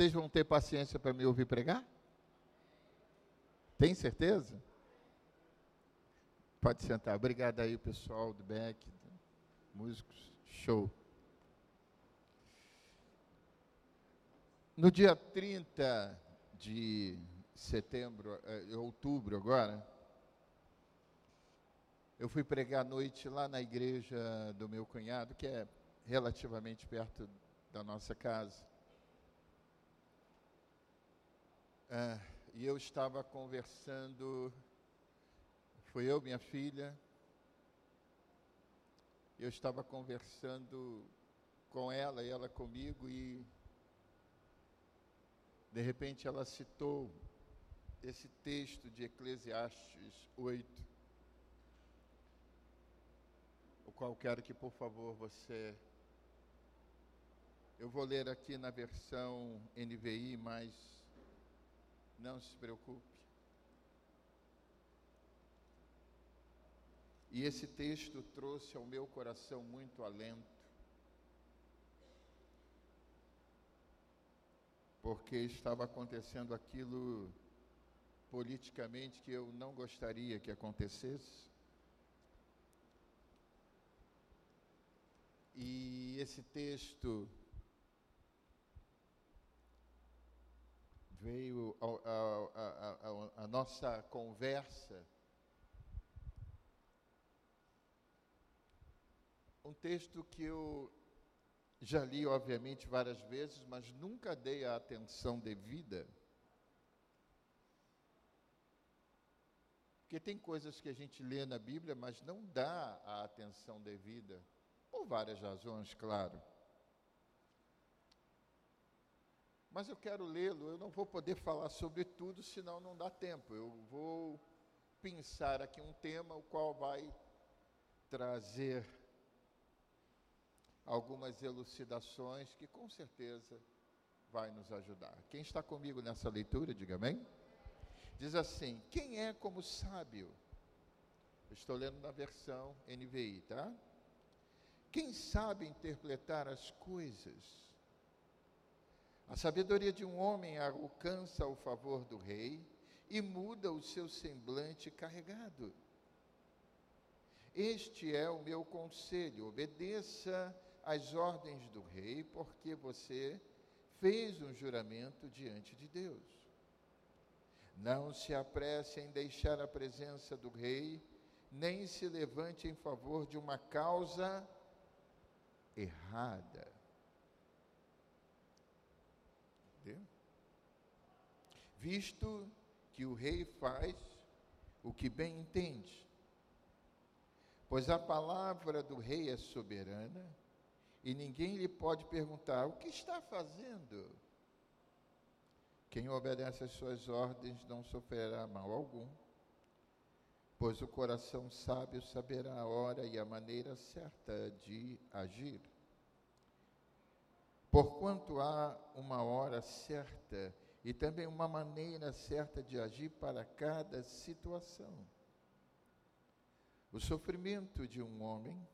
Vocês vão ter paciência para me ouvir pregar? Tem certeza? Pode sentar. Obrigado aí, pessoal do Beck, músicos. Show. No dia 30 de setembro, eh, outubro agora, eu fui pregar à noite lá na igreja do meu cunhado, que é relativamente perto da nossa casa. Ah, e eu estava conversando, foi eu, minha filha, eu estava conversando com ela e ela comigo e de repente ela citou esse texto de Eclesiastes 8, o qual quero que por favor você eu vou ler aqui na versão NVI, mas não se preocupe. E esse texto trouxe ao meu coração muito alento, porque estava acontecendo aquilo politicamente que eu não gostaria que acontecesse. E esse texto veio a, a, a, nossa conversa um texto que eu já li, obviamente, várias vezes, mas nunca dei a atenção devida. Porque tem coisas que a gente lê na Bíblia, mas não dá a atenção devida, por várias razões, claro. Mas eu quero lê-lo, eu não vou poder falar sobre tudo, senão não dá tempo. Eu vou pensar aqui um tema, o qual vai trazer algumas elucidações que com certeza vai nos ajudar. Quem está comigo nessa leitura, diga amém. Diz assim: Quem é como sábio? Eu estou lendo na versão NVI, tá? Quem sabe interpretar as coisas? A sabedoria de um homem alcança o favor do rei e muda o seu semblante carregado. Este é o meu conselho: obedeça as ordens do rei, porque você fez um juramento diante de Deus. Não se apresse em deixar a presença do rei, nem se levante em favor de uma causa errada. Visto que o rei faz o que bem entende, pois a palavra do rei é soberana e ninguém lhe pode perguntar: o que está fazendo? Quem obedece às suas ordens não sofrerá mal algum, pois o coração sábio saberá a hora e a maneira certa de agir. Porquanto há uma hora certa e também uma maneira certa de agir para cada situação. O sofrimento de um homem,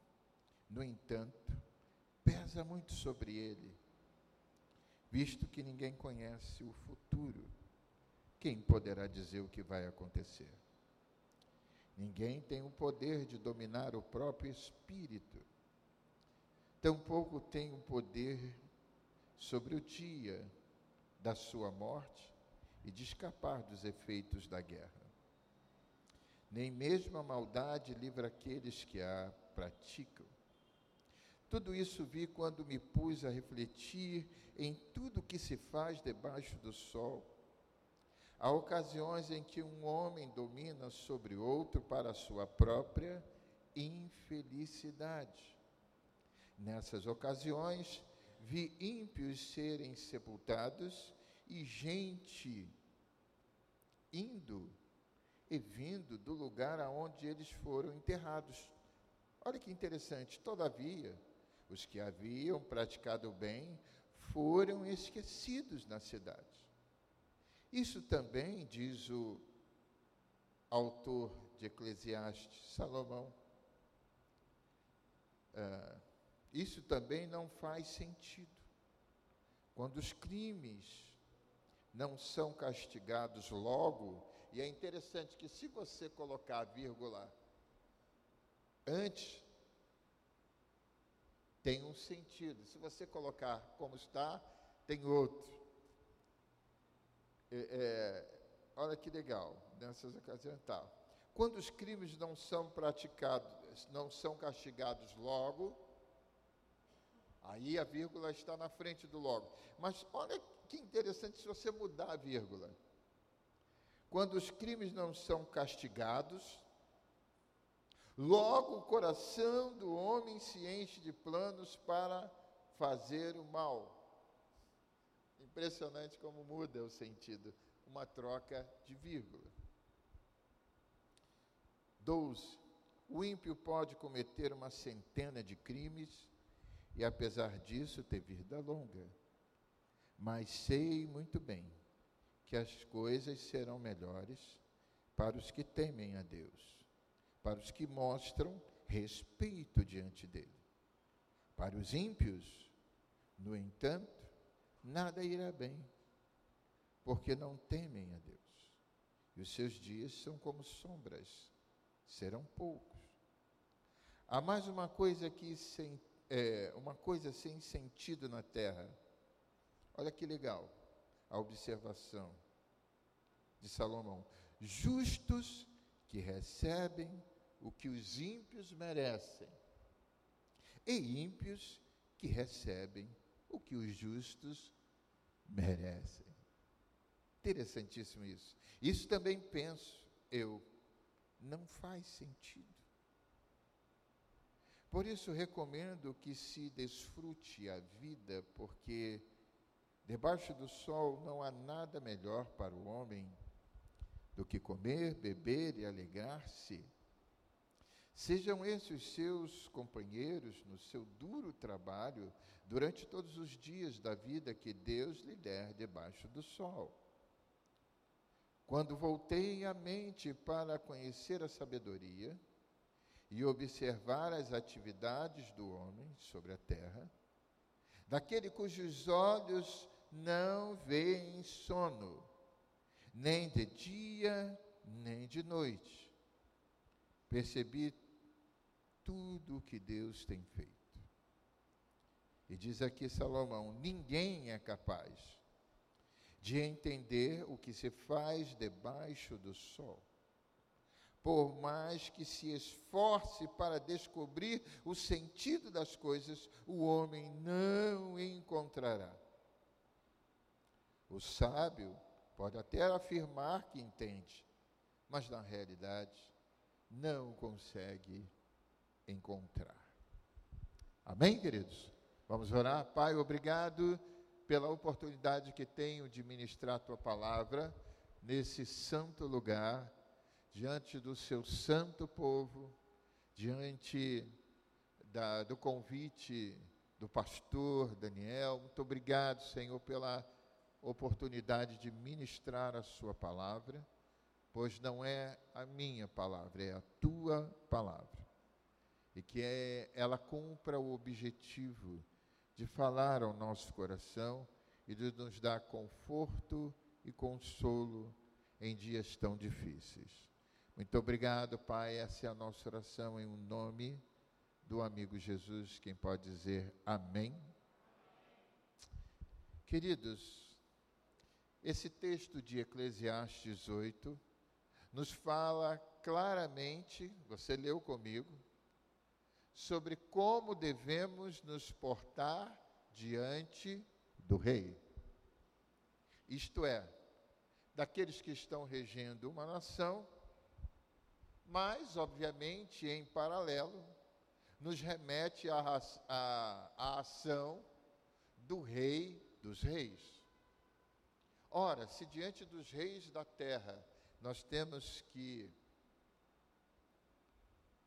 no entanto, pesa muito sobre ele, visto que ninguém conhece o futuro. Quem poderá dizer o que vai acontecer? Ninguém tem o poder de dominar o próprio espírito. Tampouco tem o poder sobre o dia da sua morte e de escapar dos efeitos da guerra. Nem mesmo a maldade livra aqueles que a praticam. Tudo isso vi quando me pus a refletir em tudo que se faz debaixo do sol. Há ocasiões em que um homem domina sobre outro para sua própria infelicidade. Nessas ocasiões, vi ímpios serem sepultados e gente indo e vindo do lugar aonde eles foram enterrados. Olha que interessante, todavia, os que haviam praticado o bem foram esquecidos na cidade. Isso também, diz o autor de Eclesiastes, Salomão, uh, isso também não faz sentido. Quando os crimes não são castigados logo, e é interessante que se você colocar a vírgula antes, tem um sentido. Se você colocar como está, tem outro. É, é, olha que legal, nessas ocasiões tá. Quando os crimes não são praticados, não são castigados logo, aí a vírgula está na frente do logo. Mas olha que interessante se você mudar a vírgula. Quando os crimes não são castigados, logo o coração do homem se enche de planos para fazer o mal. Impressionante como muda o sentido, uma troca de vírgula. 12. O ímpio pode cometer uma centena de crimes e, apesar disso, ter vida longa. Mas sei muito bem que as coisas serão melhores para os que temem a Deus, para os que mostram respeito diante dele. Para os ímpios, no entanto, nada irá bem, porque não temem a Deus. E os seus dias são como sombras, serão poucos. Há mais uma coisa que sem, é, uma coisa sem sentido na terra. Olha que legal a observação de Salomão. Justos que recebem o que os ímpios merecem, e ímpios que recebem o que os justos merecem. Interessantíssimo isso. Isso também penso eu, não faz sentido. Por isso recomendo que se desfrute a vida, porque Debaixo do sol não há nada melhor para o homem do que comer, beber e alegrar-se. Sejam esses os seus companheiros no seu duro trabalho durante todos os dias da vida que Deus lhe der debaixo do sol. Quando voltei a mente para conhecer a sabedoria e observar as atividades do homem sobre a terra, daquele cujos olhos não veem sono, nem de dia, nem de noite. Percebi tudo o que Deus tem feito. E diz aqui Salomão: ninguém é capaz de entender o que se faz debaixo do sol. Por mais que se esforce para descobrir o sentido das coisas, o homem não encontrará. O sábio pode até afirmar que entende, mas na realidade não consegue encontrar. Amém, queridos? Vamos orar. Pai, obrigado pela oportunidade que tenho de ministrar a tua palavra nesse santo lugar, diante do seu santo povo, diante da, do convite do pastor Daniel. Muito obrigado, Senhor, pela oportunidade de ministrar a Sua palavra, pois não é a minha palavra, é a Tua palavra. E que é, ela cumpra o objetivo de falar ao nosso coração e de nos dar conforto e consolo em dias tão difíceis. Muito obrigado, Pai. Essa é a nossa oração em um nome do amigo Jesus. Quem pode dizer amém? Queridos, esse texto de Eclesiastes 8 nos fala claramente, você leu comigo, sobre como devemos nos portar diante do rei. Isto é, daqueles que estão regendo uma nação, mas, obviamente, em paralelo, nos remete à, à, à ação do rei dos reis. Ora, se diante dos reis da terra nós temos que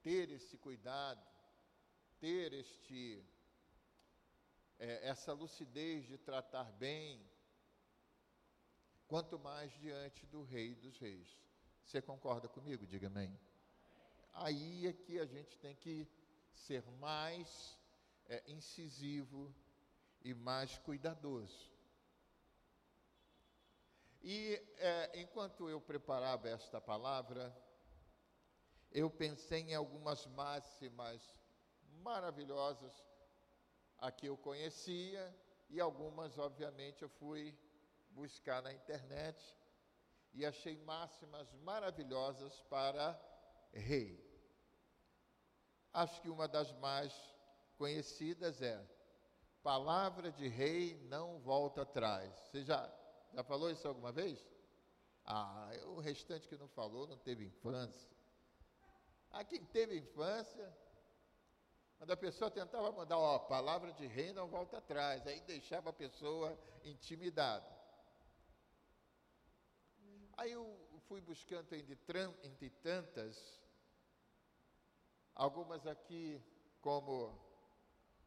ter esse cuidado, ter este é, essa lucidez de tratar bem, quanto mais diante do Rei dos Reis. Você concorda comigo? Diga amém. Aí é que a gente tem que ser mais é, incisivo e mais cuidadoso. E é, enquanto eu preparava esta palavra, eu pensei em algumas máximas maravilhosas a que eu conhecia e algumas, obviamente, eu fui buscar na internet e achei máximas maravilhosas para rei. Acho que uma das mais conhecidas é: palavra de rei não volta atrás. Você já, já falou isso alguma vez? Ah, o restante que não falou não teve infância. Ah, quem teve infância, quando a pessoa tentava mandar, ó, palavra de rei não volta atrás, aí deixava a pessoa intimidada. Aí eu fui buscando entre tantas, algumas aqui como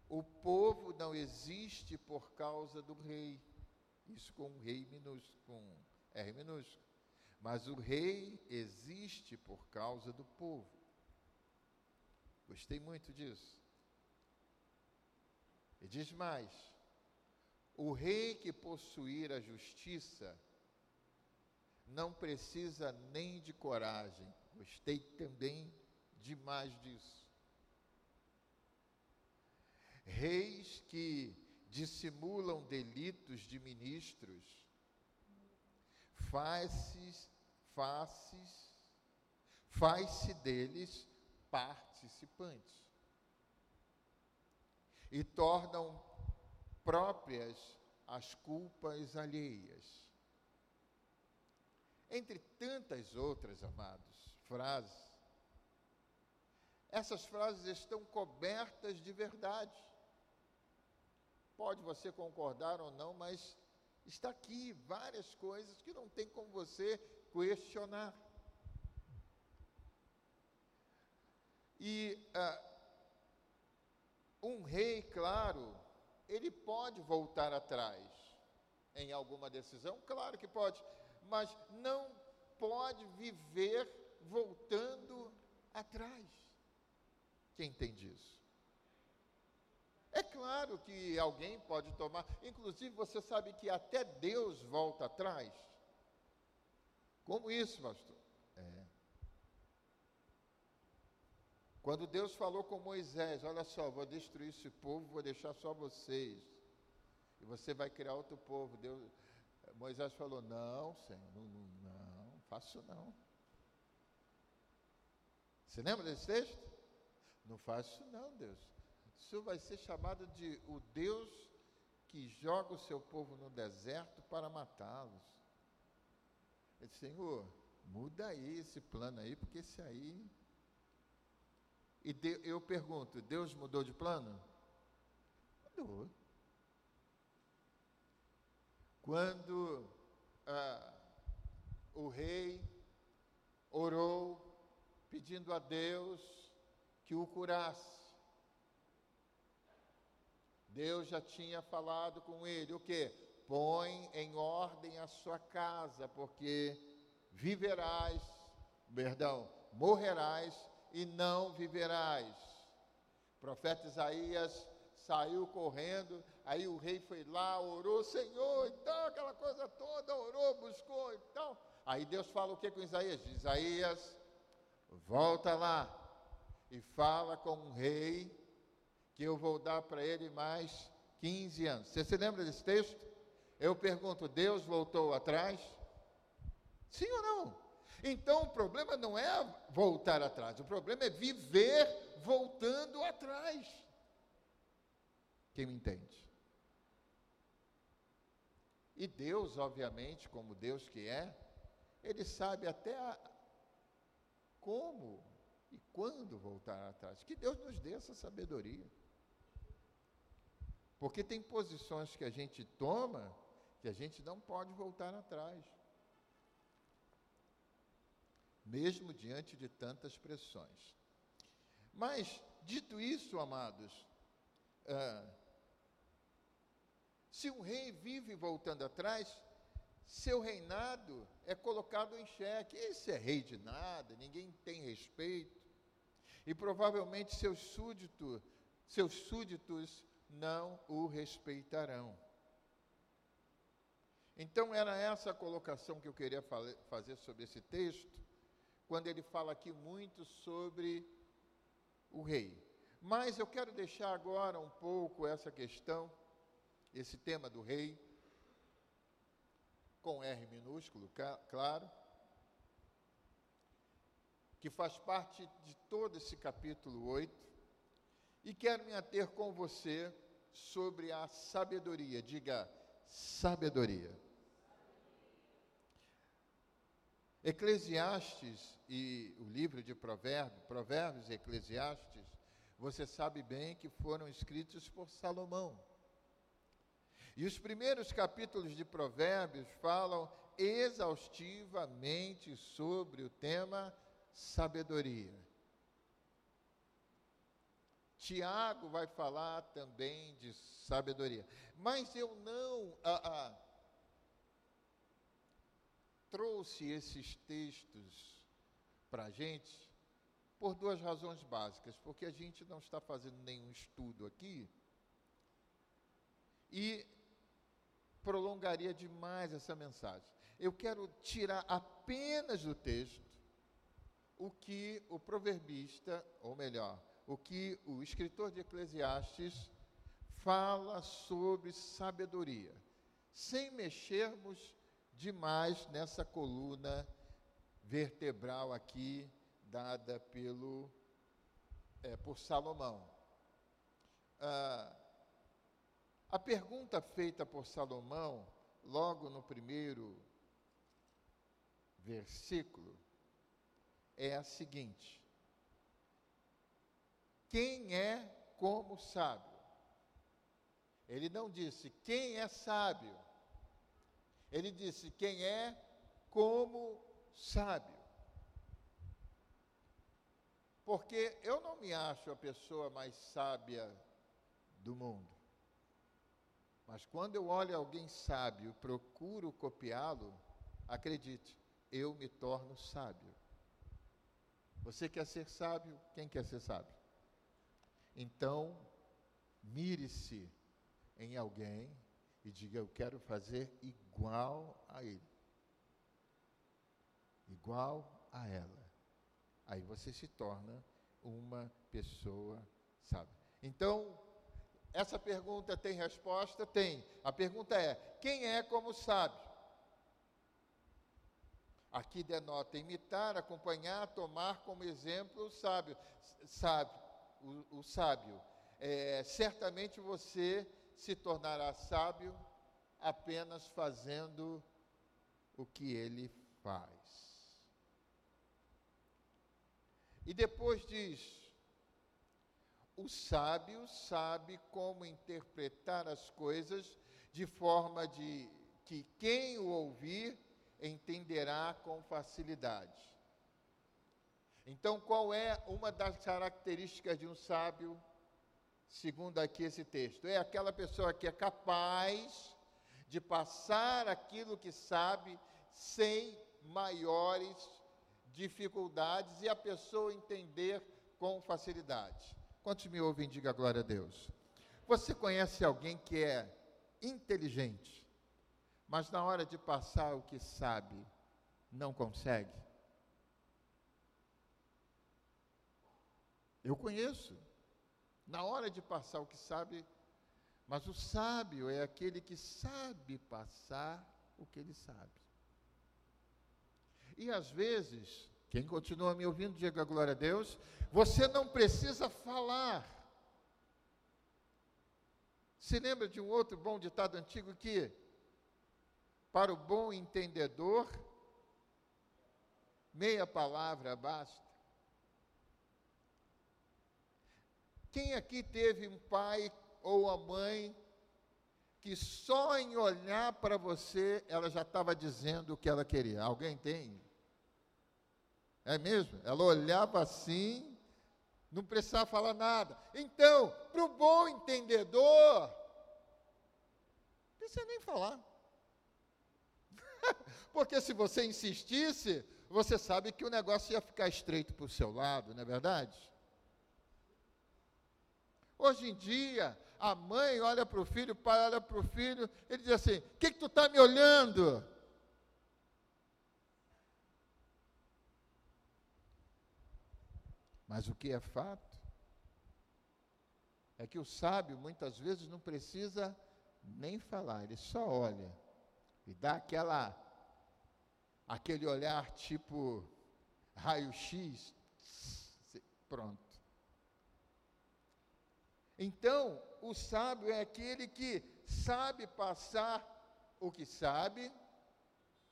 o povo não existe por causa do rei. Isso com rei minúsculo, com R minúsculo. Mas o rei existe por causa do povo. Gostei muito disso. E diz mais: o rei que possuir a justiça não precisa nem de coragem. Gostei também demais disso. Reis que dissimulam delitos de ministros, faz-se faz deles participantes e tornam próprias as culpas alheias. Entre tantas outras, amados, frases, essas frases estão cobertas de verdade. Pode você concordar ou não, mas está aqui várias coisas que não tem como você questionar. E uh, um rei, claro, ele pode voltar atrás em alguma decisão, claro que pode, mas não pode viver voltando atrás. Quem entende isso? É claro que alguém pode tomar, inclusive você sabe que até Deus volta atrás. Como isso, pastor? É. Quando Deus falou com Moisés: Olha só, vou destruir esse povo, vou deixar só vocês. E você vai criar outro povo. Deus, Moisés falou: Não, Senhor, não, não, não faço não. Você lembra desse texto? Não faço não, Deus. O Senhor vai ser chamado de o Deus que joga o seu povo no deserto para matá-los. Ele disse, Senhor, muda aí esse plano aí, porque esse aí e de, eu pergunto: Deus mudou de plano? Mudou. Quando ah, o rei orou pedindo a Deus que o curasse, Deus já tinha falado com ele: o que? Põe em ordem a sua casa, porque viverás, perdão, morrerás e não viverás. O profeta Isaías saiu correndo, aí o rei foi lá, orou, Senhor, então, aquela coisa toda, orou, buscou, então. Aí Deus fala o que com Isaías? Isaías, volta lá e fala com o rei, que eu vou dar para ele mais 15 anos. Você se lembra desse texto? Eu pergunto, Deus voltou atrás? Sim ou não? Então o problema não é voltar atrás, o problema é viver voltando atrás. Quem me entende? E Deus, obviamente, como Deus que é, Ele sabe até a, como e quando voltar atrás. Que Deus nos dê essa sabedoria. Porque tem posições que a gente toma que a gente não pode voltar atrás mesmo diante de tantas pressões. Mas, dito isso, amados, ah, se um rei vive voltando atrás, seu reinado é colocado em xeque. Esse é rei de nada, ninguém tem respeito. E provavelmente seus súditos, seus súditos não o respeitarão. Então, era essa a colocação que eu queria fazer sobre esse texto, quando ele fala aqui muito sobre o rei. Mas eu quero deixar agora um pouco essa questão, esse tema do rei, com R minúsculo, claro, que faz parte de todo esse capítulo 8, e quero me ater com você sobre a sabedoria. Diga, sabedoria. Eclesiastes e o livro de Provérbios, Provérbios e Eclesiastes, você sabe bem que foram escritos por Salomão. E os primeiros capítulos de Provérbios falam exaustivamente sobre o tema sabedoria. Tiago vai falar também de sabedoria. Mas eu não ah, ah, trouxe esses textos para a gente por duas razões básicas. Porque a gente não está fazendo nenhum estudo aqui e prolongaria demais essa mensagem. Eu quero tirar apenas do texto o que o proverbista, ou melhor, o que o escritor de Eclesiastes fala sobre sabedoria, sem mexermos demais nessa coluna vertebral aqui dada pelo é, por Salomão. Ah, a pergunta feita por Salomão, logo no primeiro versículo, é a seguinte: Quem é como sábio? Ele não disse quem é sábio. Ele disse quem é como sábio. Porque eu não me acho a pessoa mais sábia do mundo. Mas quando eu olho alguém sábio, procuro copiá-lo, acredite, eu me torno sábio. Você quer ser sábio? Quem quer ser sábio? Então, mire-se em alguém e diga: Eu quero fazer igual a ele, igual a ela. Aí você se torna uma pessoa sábia. Então, essa pergunta tem resposta? Tem. A pergunta é: quem é como sábio? Aqui denota imitar, acompanhar, tomar como exemplo o sábio. Sábio, o, o sábio. É, certamente você se tornará sábio apenas fazendo o que ele faz. E depois diz: o sábio sabe como interpretar as coisas de forma de que quem o ouvir entenderá com facilidade. Então, qual é uma das características de um sábio, segundo aqui esse texto? É aquela pessoa que é capaz de passar aquilo que sabe sem maiores dificuldades e a pessoa entender com facilidade. Quantos me ouvem, diga glória a Deus. Você conhece alguém que é inteligente, mas na hora de passar o que sabe, não consegue? Eu conheço. Na hora de passar o que sabe, mas o sábio é aquele que sabe passar o que ele sabe. E às vezes, quem continua me ouvindo, diga glória a Deus, você não precisa falar. Se lembra de um outro bom ditado antigo que para o bom entendedor, meia palavra basta. Quem aqui teve um pai ou a mãe que só em olhar para você ela já estava dizendo o que ela queria? Alguém tem? É mesmo? Ela olhava assim, não precisava falar nada. Então, para o bom entendedor, não precisa nem falar. Porque se você insistisse, você sabe que o negócio ia ficar estreito para o seu lado, não é verdade? Hoje em dia, a mãe olha para o filho, o pai olha para o filho, ele diz assim: O que, que tu está me olhando? Mas o que é fato é que o sábio muitas vezes não precisa nem falar, ele só olha e dá aquela aquele olhar tipo raio-x, pronto. Então, o sábio é aquele que sabe passar o que sabe,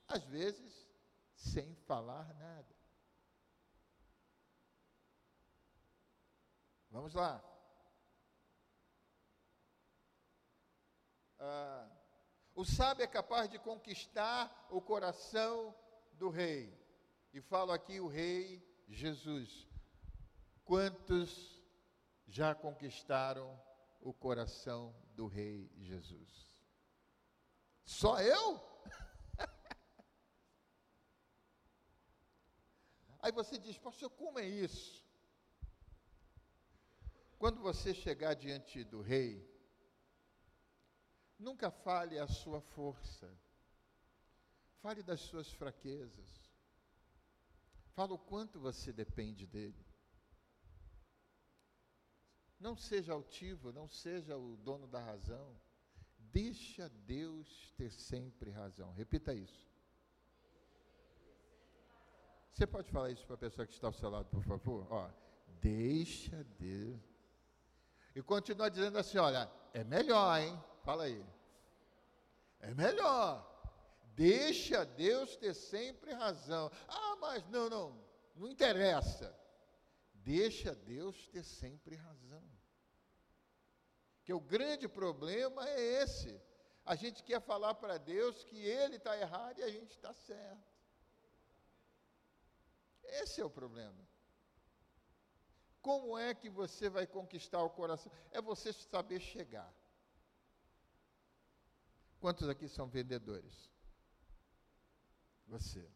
às vezes sem falar nada. Vamos lá. Ah, o sábio é capaz de conquistar o coração do rei. E falo aqui o rei Jesus. Quantos já conquistaram o coração do rei Jesus? Só eu? Aí você diz, pastor, como é isso? Quando você chegar diante do rei, Nunca fale a sua força. Fale das suas fraquezas. Fale o quanto você depende dele. Não seja altivo, não seja o dono da razão. Deixa Deus ter sempre razão. Repita isso. Você pode falar isso para a pessoa que está ao seu lado, por favor? Ó, deixa Deus. E continua dizendo assim: olha, é melhor, hein? Fala aí. É melhor. Deixa Deus ter sempre razão. Ah, mas não, não, não interessa. Deixa Deus ter sempre razão. Que o grande problema é esse. A gente quer falar para Deus que Ele está errado e a gente está certo. Esse é o problema. Como é que você vai conquistar o coração? É você saber chegar. Quantos aqui são vendedores? Você.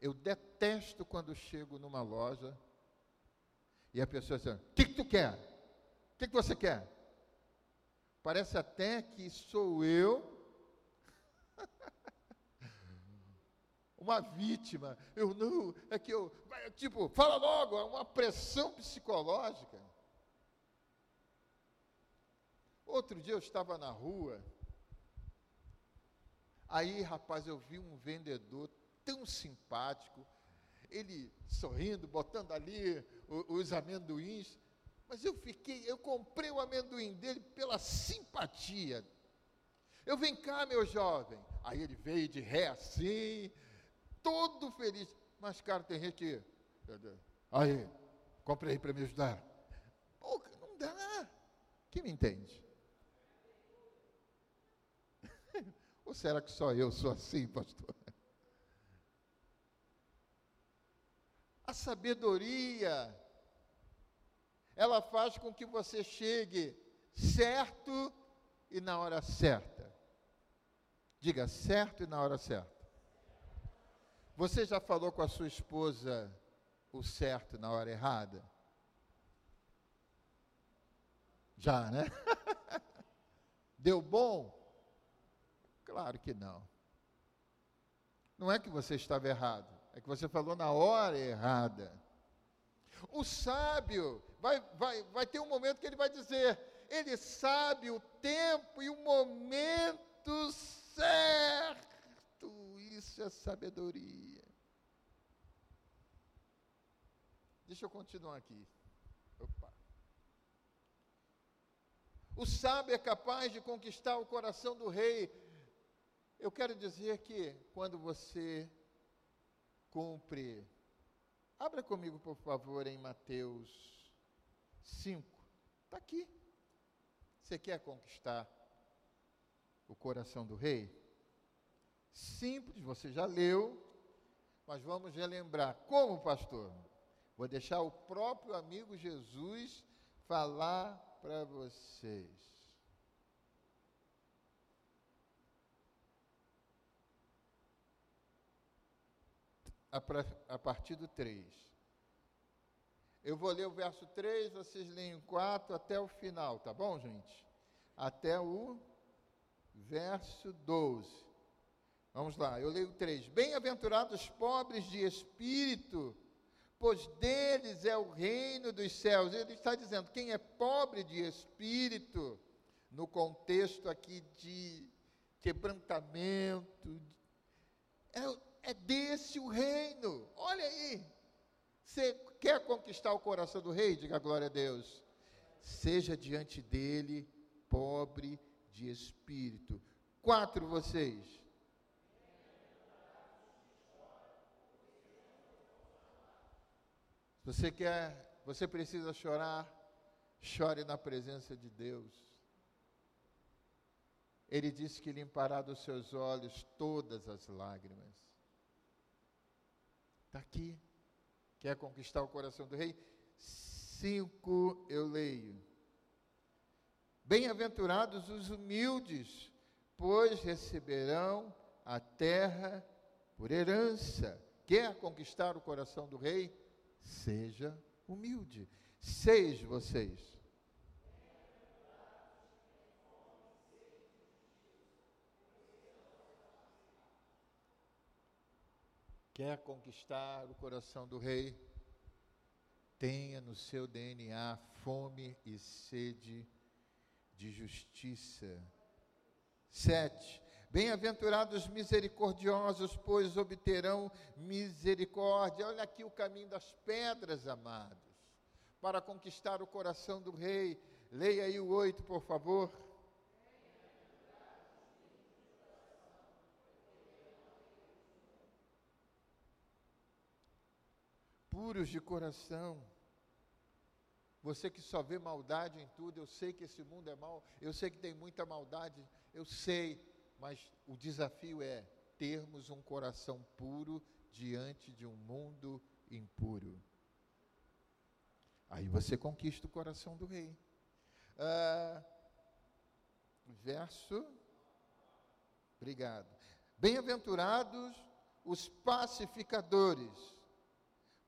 Eu detesto quando chego numa loja e a pessoa diz: O que, que tu quer? O que, que você quer? Parece até que sou eu uma vítima. Eu não, é que eu, tipo, fala logo, é uma pressão psicológica. Outro dia eu estava na rua Aí, rapaz, eu vi um vendedor tão simpático, ele sorrindo, botando ali os amendoins, mas eu fiquei, eu comprei o amendoim dele pela simpatia. Eu vem cá, meu jovem. Aí ele veio de ré assim, todo feliz. Mas, cara, tem gente que. Aí, comprei para me ajudar. Pô, não dá. Quem me entende? Ou será que só eu sou assim, pastor? A sabedoria, ela faz com que você chegue certo e na hora certa. Diga certo e na hora certa. Você já falou com a sua esposa o certo na hora errada? Já, né? Deu bom? Claro que não. Não é que você estava errado, é que você falou na hora errada. O sábio vai, vai, vai ter um momento que ele vai dizer, ele sabe o tempo e o momento certo. Isso é sabedoria. Deixa eu continuar aqui. Opa. O sábio é capaz de conquistar o coração do rei eu quero dizer que quando você cumpre, abra comigo, por favor, em Mateus 5. Está aqui. Você quer conquistar o coração do rei? Simples, você já leu, mas vamos relembrar. Como, pastor? Vou deixar o próprio amigo Jesus falar para vocês. A, partir do 3. Eu vou ler o verso 3, vocês leem o 4 até o final, tá bom, gente? Até o verso 12. Vamos lá, eu leio 3. Bem-aventurados os pobres de espírito, pois deles é o reino dos céus. Ele está dizendo: quem é pobre de espírito, no contexto aqui de quebrantamento, é, é desse o reino. Olha aí. Você quer conquistar o coração do rei? Diga glória a Deus. Seja diante dele pobre de espírito. Quatro vocês. Você quer, você precisa chorar, chore na presença de Deus. Ele disse que limpará dos seus olhos todas as lágrimas. Está aqui. Quer conquistar o coração do rei? Cinco eu leio. Bem-aventurados os humildes, pois receberão a terra por herança. Quer conquistar o coração do rei? Seja humilde. Seis vocês. Quer conquistar o coração do rei? Tenha no seu DNA fome e sede de justiça. Sete. Bem-aventurados misericordiosos, pois obterão misericórdia. Olha aqui o caminho das pedras, amados, para conquistar o coração do rei. Leia aí o oito, por favor. Puros de coração. Você que só vê maldade em tudo, eu sei que esse mundo é mau, eu sei que tem muita maldade, eu sei, mas o desafio é termos um coração puro diante de um mundo impuro. Aí você conquista o coração do rei. Ah, verso. Obrigado. Bem-aventurados os pacificadores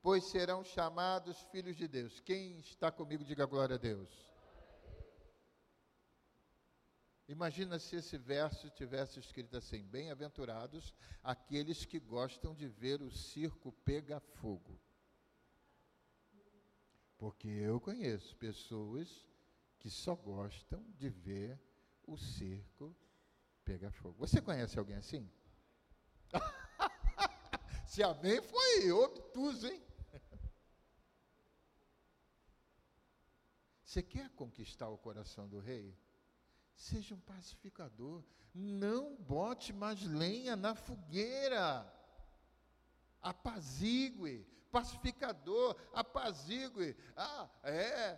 pois serão chamados filhos de Deus. Quem está comigo, diga glória a Deus. Imagina se esse verso tivesse escrito assim: Bem-aventurados aqueles que gostam de ver o circo pegar fogo. Porque eu conheço pessoas que só gostam de ver o circo pegar fogo. Você conhece alguém assim? Se amém, foi obtuso, hein? Você quer conquistar o coração do rei? Seja um pacificador. Não bote mais lenha na fogueira. Apazigue. Pacificador, apazigue. Ah, é.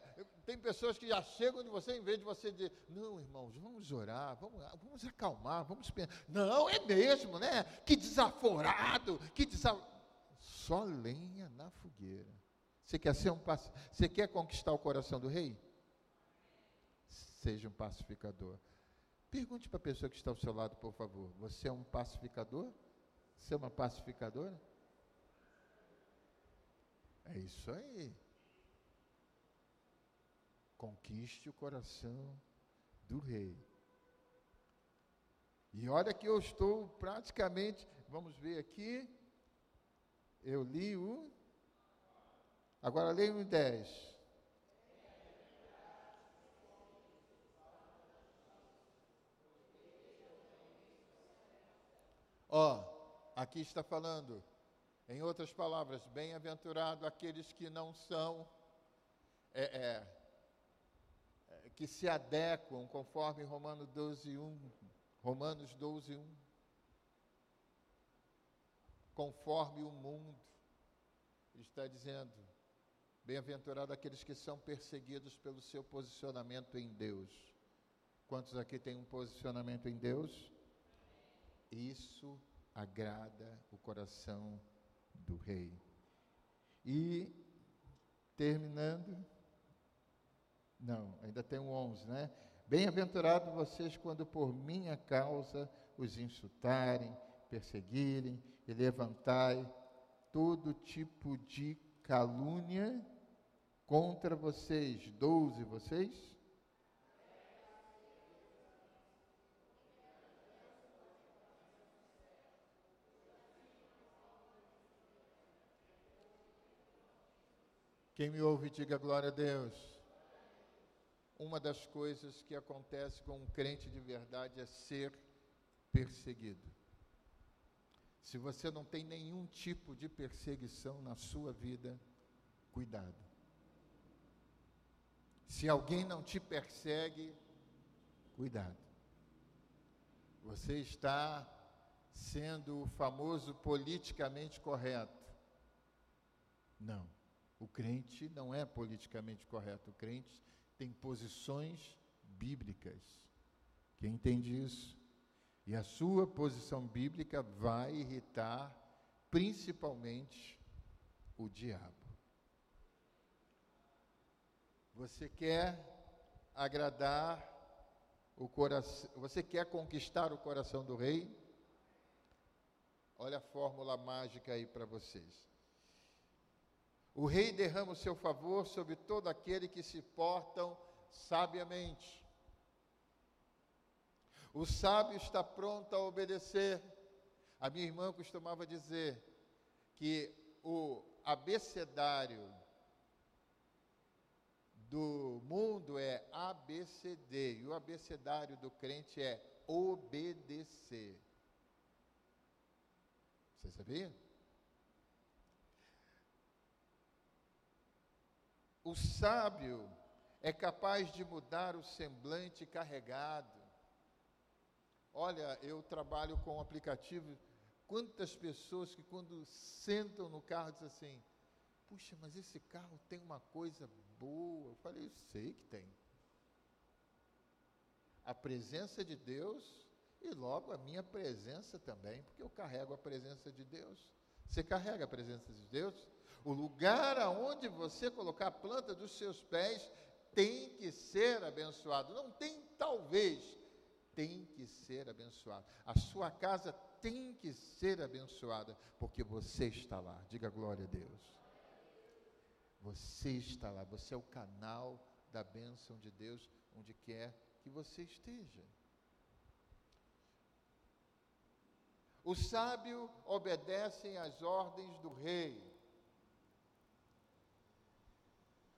Tem pessoas que já chegam de você, em vez de você dizer, não, irmãos, vamos orar, vamos, vamos acalmar, vamos pensar. Não, é mesmo, né? Que desaforado, que desaforado. Só lenha na fogueira. Você quer ser um você quer conquistar o coração do rei? Seja um pacificador. Pergunte para a pessoa que está ao seu lado, por favor. Você é um pacificador? Você é uma pacificadora? É isso aí. Conquiste o coração do rei. E olha que eu estou praticamente, vamos ver aqui, eu li o Agora leia o 10. Ó, oh, aqui está falando, em outras palavras, bem-aventurado aqueles que não são, é, é, é, que se adequam conforme Romanos 12, 1, Romanos 12, 1, conforme o mundo, está dizendo, Bem-aventurado aqueles que são perseguidos pelo seu posicionamento em Deus. Quantos aqui têm um posicionamento em Deus? Isso agrada o coração do rei. E terminando, não, ainda tem um 11, né? Bem-aventurado vocês quando por minha causa os insultarem, perseguirem e levantai todo tipo de calúnia contra vocês, doze vocês? Quem me ouve, diga glória a Deus. Uma das coisas que acontece com um crente de verdade é ser perseguido. Se você não tem nenhum tipo de perseguição na sua vida, cuidado. Se alguém não te persegue, cuidado. Você está sendo o famoso politicamente correto. Não. O crente não é politicamente correto. O crente tem posições bíblicas. Quem entende isso? E a sua posição bíblica vai irritar principalmente o diabo. Você quer agradar o coração, você quer conquistar o coração do rei? Olha a fórmula mágica aí para vocês. O rei derrama o seu favor sobre todo aquele que se portam sabiamente. O sábio está pronto a obedecer. A minha irmã costumava dizer que o abecedário do mundo é ABCD e o abecedário do crente é obedecer. Você sabia? O sábio é capaz de mudar o semblante carregado. Olha, eu trabalho com um aplicativo. Quantas pessoas que, quando sentam no carro, dizem assim: Puxa, mas esse carro tem uma coisa boa. Eu falei: Sei que tem. A presença de Deus e logo a minha presença também, porque eu carrego a presença de Deus. Você carrega a presença de Deus? O lugar aonde você colocar a planta dos seus pés tem que ser abençoado. Não tem talvez, tem que ser abençoado. A sua casa tem que ser abençoada, porque você está lá. Diga glória a Deus. Você está lá, você é o canal da bênção de Deus onde quer que você esteja. O sábio obedecem às ordens do rei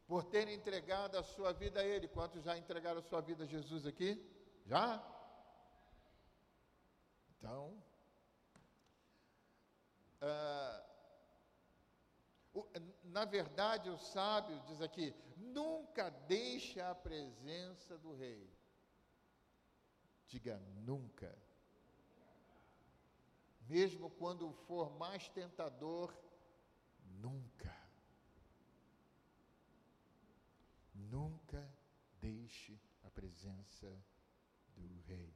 por ter entregado a sua vida a Ele. Quantos já entregaram a sua vida a Jesus aqui? Já? Então, uh, na verdade, o sábio diz aqui: nunca deixe a presença do rei. Diga nunca. Mesmo quando for mais tentador, nunca. Nunca deixe a presença do Rei.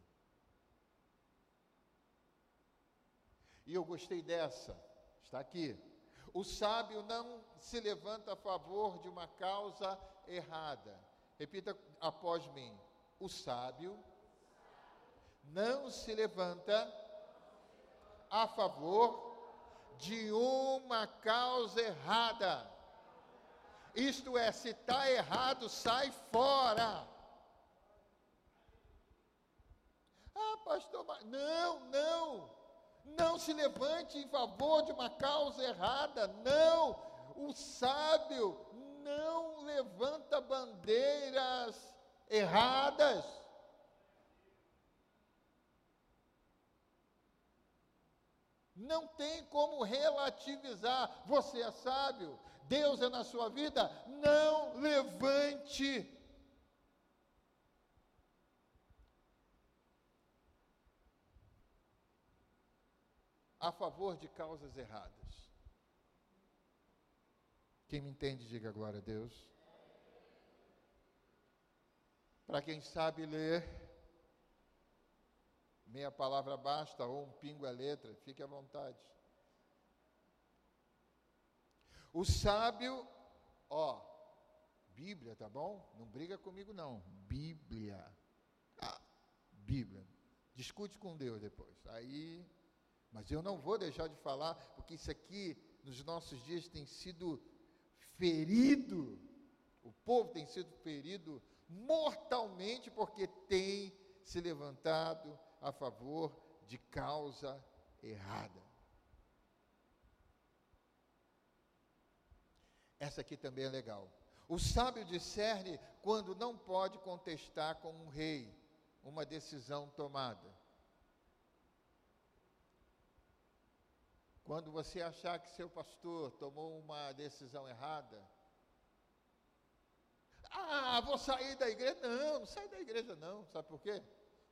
E eu gostei dessa, está aqui. O sábio não se levanta a favor de uma causa errada. Repita após mim. O sábio não se levanta a favor de uma causa errada. Isto é, se está errado, sai fora. Ah, pastor, não, não. Não se levante em favor de uma causa errada. Não. O sábio não levanta bandeiras erradas. Não tem como relativizar. Você é sábio, Deus é na sua vida, não levante. A favor de causas erradas. Quem me entende, diga glória a Deus. Para quem sabe ler, meia palavra basta, ou um pingo é letra, fique à vontade. O sábio, ó, Bíblia, tá bom? Não briga comigo não. Bíblia. Ah, Bíblia. Discute com Deus depois. Aí, mas eu não vou deixar de falar, porque isso aqui nos nossos dias tem sido ferido O povo tem sido ferido mortalmente porque tem se levantado a favor de causa errada. Essa aqui também é legal. O sábio discerne quando não pode contestar com um rei uma decisão tomada. Quando você achar que seu pastor tomou uma decisão errada, ah, vou sair da igreja. Não, não sai da igreja não. Sabe por quê?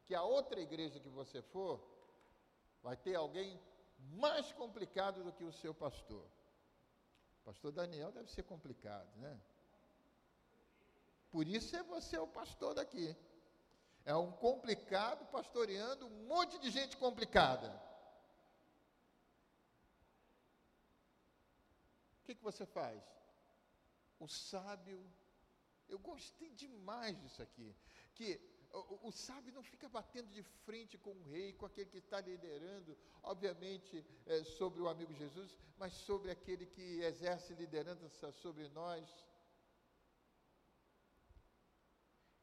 Que a outra igreja que você for, vai ter alguém mais complicado do que o seu pastor. Pastor Daniel deve ser complicado, né? Por isso é você o pastor daqui. É um complicado pastoreando um monte de gente complicada. O que, que você faz? O sábio, eu gostei demais disso aqui, que o, o, sábio não fica batendo de frente com o rei, com aquele que está liderando, obviamente é, sobre o amigo Jesus, mas sobre aquele que exerce liderança sobre nós.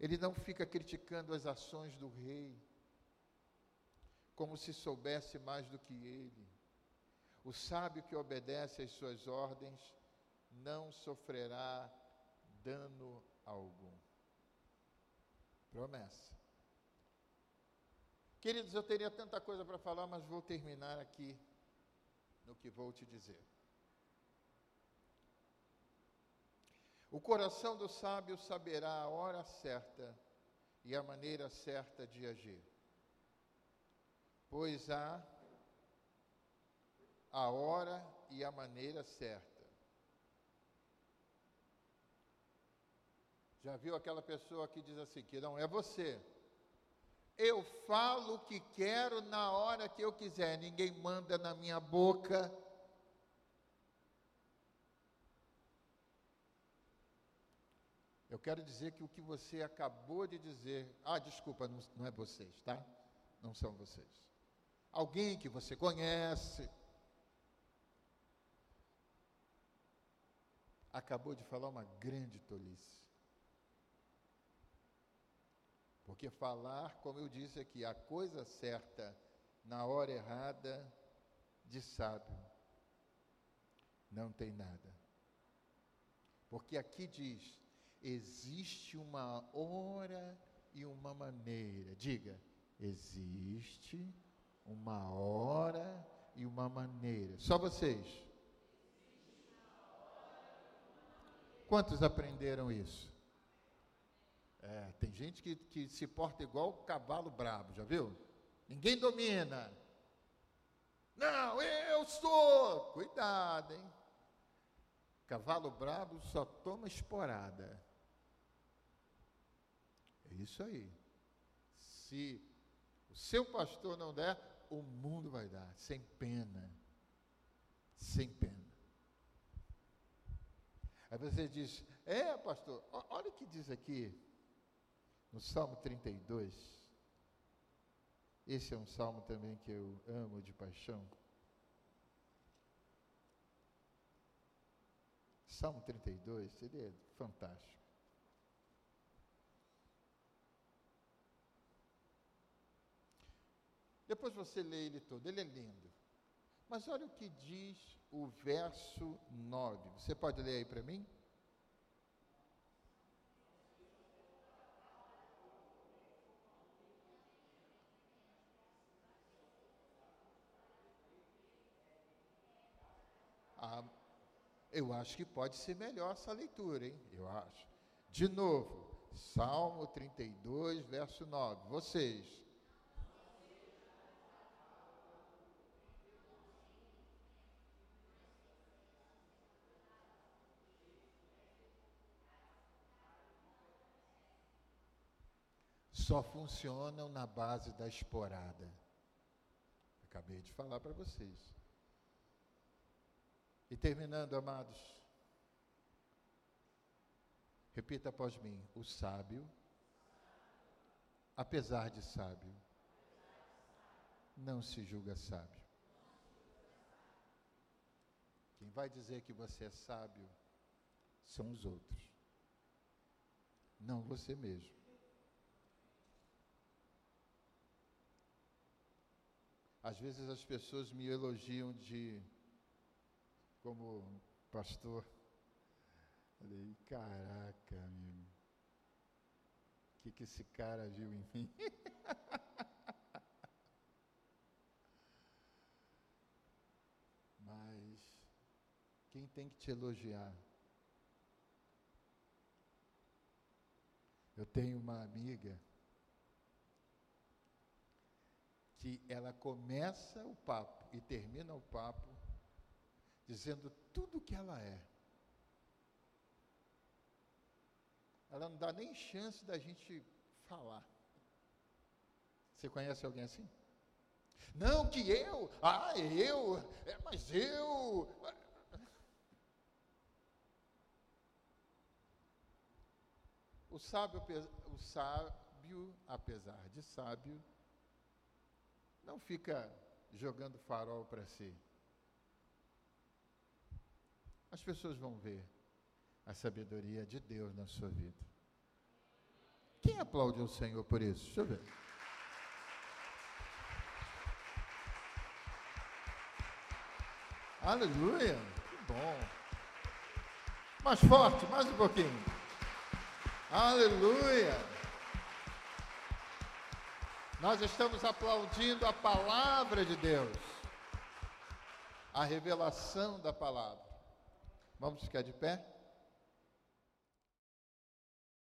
Ele não fica criticando as ações do rei, como se soubesse mais do que ele. O sábio que obedece às suas ordens não sofrerá dano algum. Promessa. Queridos, eu teria tanta coisa para falar, mas vou terminar aqui no que vou te dizer. O coração do sábio saberá a hora certa e a maneira certa de agir, pois há a hora e a maneira certa Já viu aquela pessoa que diz assim, que não é você. Eu falo o que quero na hora que eu quiser, ninguém manda na minha boca. Eu quero dizer que o que você acabou de dizer, ah, desculpa, não, não é vocês, tá? Não são vocês. Alguém que você conhece, acabou de falar uma grande tolice. Porque falar, como eu disse aqui, a coisa certa na hora errada de sábio não tem nada. Porque aqui diz: existe uma hora e uma maneira. Diga, existe uma hora e uma maneira. Só vocês. Quantos aprenderam isso? É, tem gente que, que se porta igual cavalo brabo, já viu? Ninguém domina. Não, eu sou. Cuidado, hein? Cavalo brabo só toma esporada. É isso aí. Se o seu pastor não der, o mundo vai dar, sem pena. Sem pena. Aí você diz: É, pastor, olha o que diz aqui no Salmo 32. Esse é um salmo também que eu amo de paixão. Salmo 32, ele é fantástico. Depois você lê ele todo, ele é lindo. Mas olha o que diz o verso 9. Você pode ler aí para mim? Ah, eu acho que pode ser melhor essa leitura, hein? Eu acho. De novo, Salmo 32, verso 9. Vocês. Só funcionam na base da esporada. Acabei de falar para vocês. E terminando, amados, repita após mim: o sábio, apesar de sábio, não se julga sábio. Quem vai dizer que você é sábio são os outros. Não você mesmo. Às vezes as pessoas me elogiam de como pastor. Falei, caraca, amigo. O que, que esse cara viu em mim? Mas quem tem que te elogiar? Eu tenho uma amiga que ela começa o papo e termina o papo dizendo tudo o que ela é. Ela não dá nem chance da gente falar. Você conhece alguém assim? Não, que eu, ah, eu, é, mas eu. O sábio, o sábio, apesar de sábio, não fica jogando farol para si. As pessoas vão ver a sabedoria de Deus na sua vida. Quem aplaude o Senhor por isso? Deixa eu ver. Aleluia! Que bom. Mais forte, mais um pouquinho. Aleluia! Nós estamos aplaudindo a palavra de Deus, a revelação da palavra. Vamos ficar de pé?